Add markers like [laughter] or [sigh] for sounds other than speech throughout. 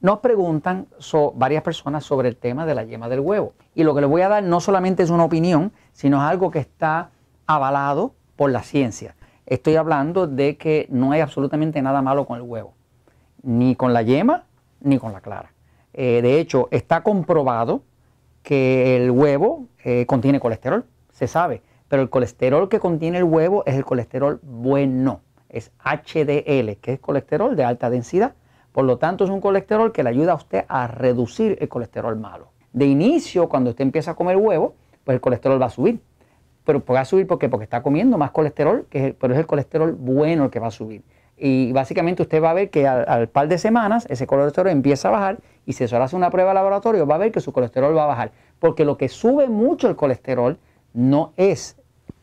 nos preguntan varias personas sobre el tema de la yema del huevo. Y lo que les voy a dar no solamente es una opinión, sino es algo que está avalado por la ciencia. Estoy hablando de que no hay absolutamente nada malo con el huevo, ni con la yema, ni con la clara. Eh, de hecho, está comprobado que el huevo eh, contiene colesterol, se sabe, pero el colesterol que contiene el huevo es el colesterol bueno, es HDL, que es colesterol de alta densidad. Por lo tanto, es un colesterol que le ayuda a usted a reducir el colesterol malo. De inicio, cuando usted empieza a comer huevo, pues el colesterol va a subir. Pero va a subir porque, porque está comiendo más colesterol, que pero es el colesterol bueno el que va a subir. Y básicamente usted va a ver que al, par de semanas ese colesterol empieza a bajar y si se hace una prueba de laboratorio va a ver que su colesterol va a bajar. Porque lo que sube mucho el colesterol no es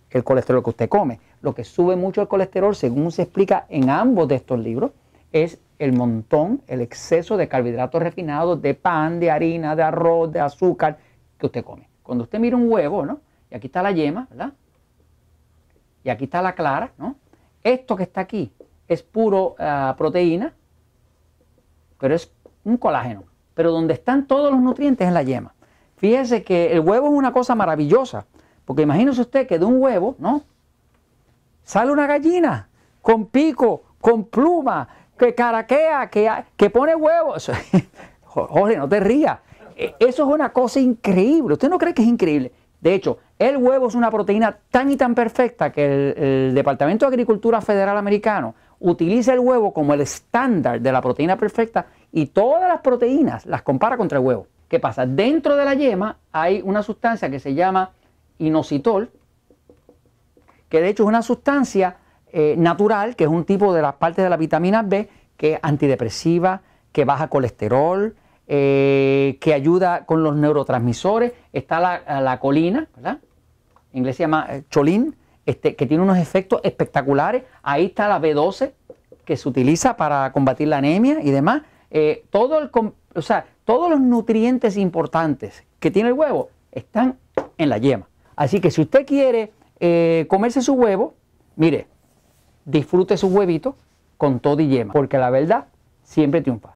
el colesterol que usted come. Lo que sube mucho el colesterol, según se explica en ambos de estos libros, es el montón, el exceso de carbohidratos refinados, de pan, de harina, de arroz, de azúcar que usted come. Cuando usted mira un huevo, ¿no? Y aquí está la yema, ¿verdad? Y aquí está la clara, ¿no? Esto que está aquí es puro ah, proteína, pero es un colágeno. Pero donde están todos los nutrientes es la yema. Fíjese que el huevo es una cosa maravillosa, porque imagínese usted que de un huevo, ¿no? Sale una gallina con pico, con pluma, que caraquea, que, que pone huevos. [laughs] Jorge, no te rías. E, eso es una cosa increíble. ¿Usted no cree que es increíble? De hecho, el huevo es una proteína tan y tan perfecta que el, Departamento de Agricultura Federal Americano utiliza el huevo como el estándar de la proteína perfecta y todas las proteínas las compara contra el huevo. ¿Qué pasa? Dentro de la yema hay una sustancia que se llama inositol, que de hecho es una sustancia eh, natural, que es un tipo de las partes de la vitamina B, que es antidepresiva, que baja colesterol, eh, que ayuda con los neurotransmisores. Está la, colina, ¿verdad? Inglés se llama eh, cholín, este, que tiene unos efectos espectaculares. Ahí está la B12, que se utiliza para combatir la anemia y demás. todo el, o sea, todos los nutrientes importantes que tiene el huevo están en la yema. Así que si usted quiere comerse su huevo, mire, disfrute su huevito con todo y yema, porque la verdad siempre triunfa.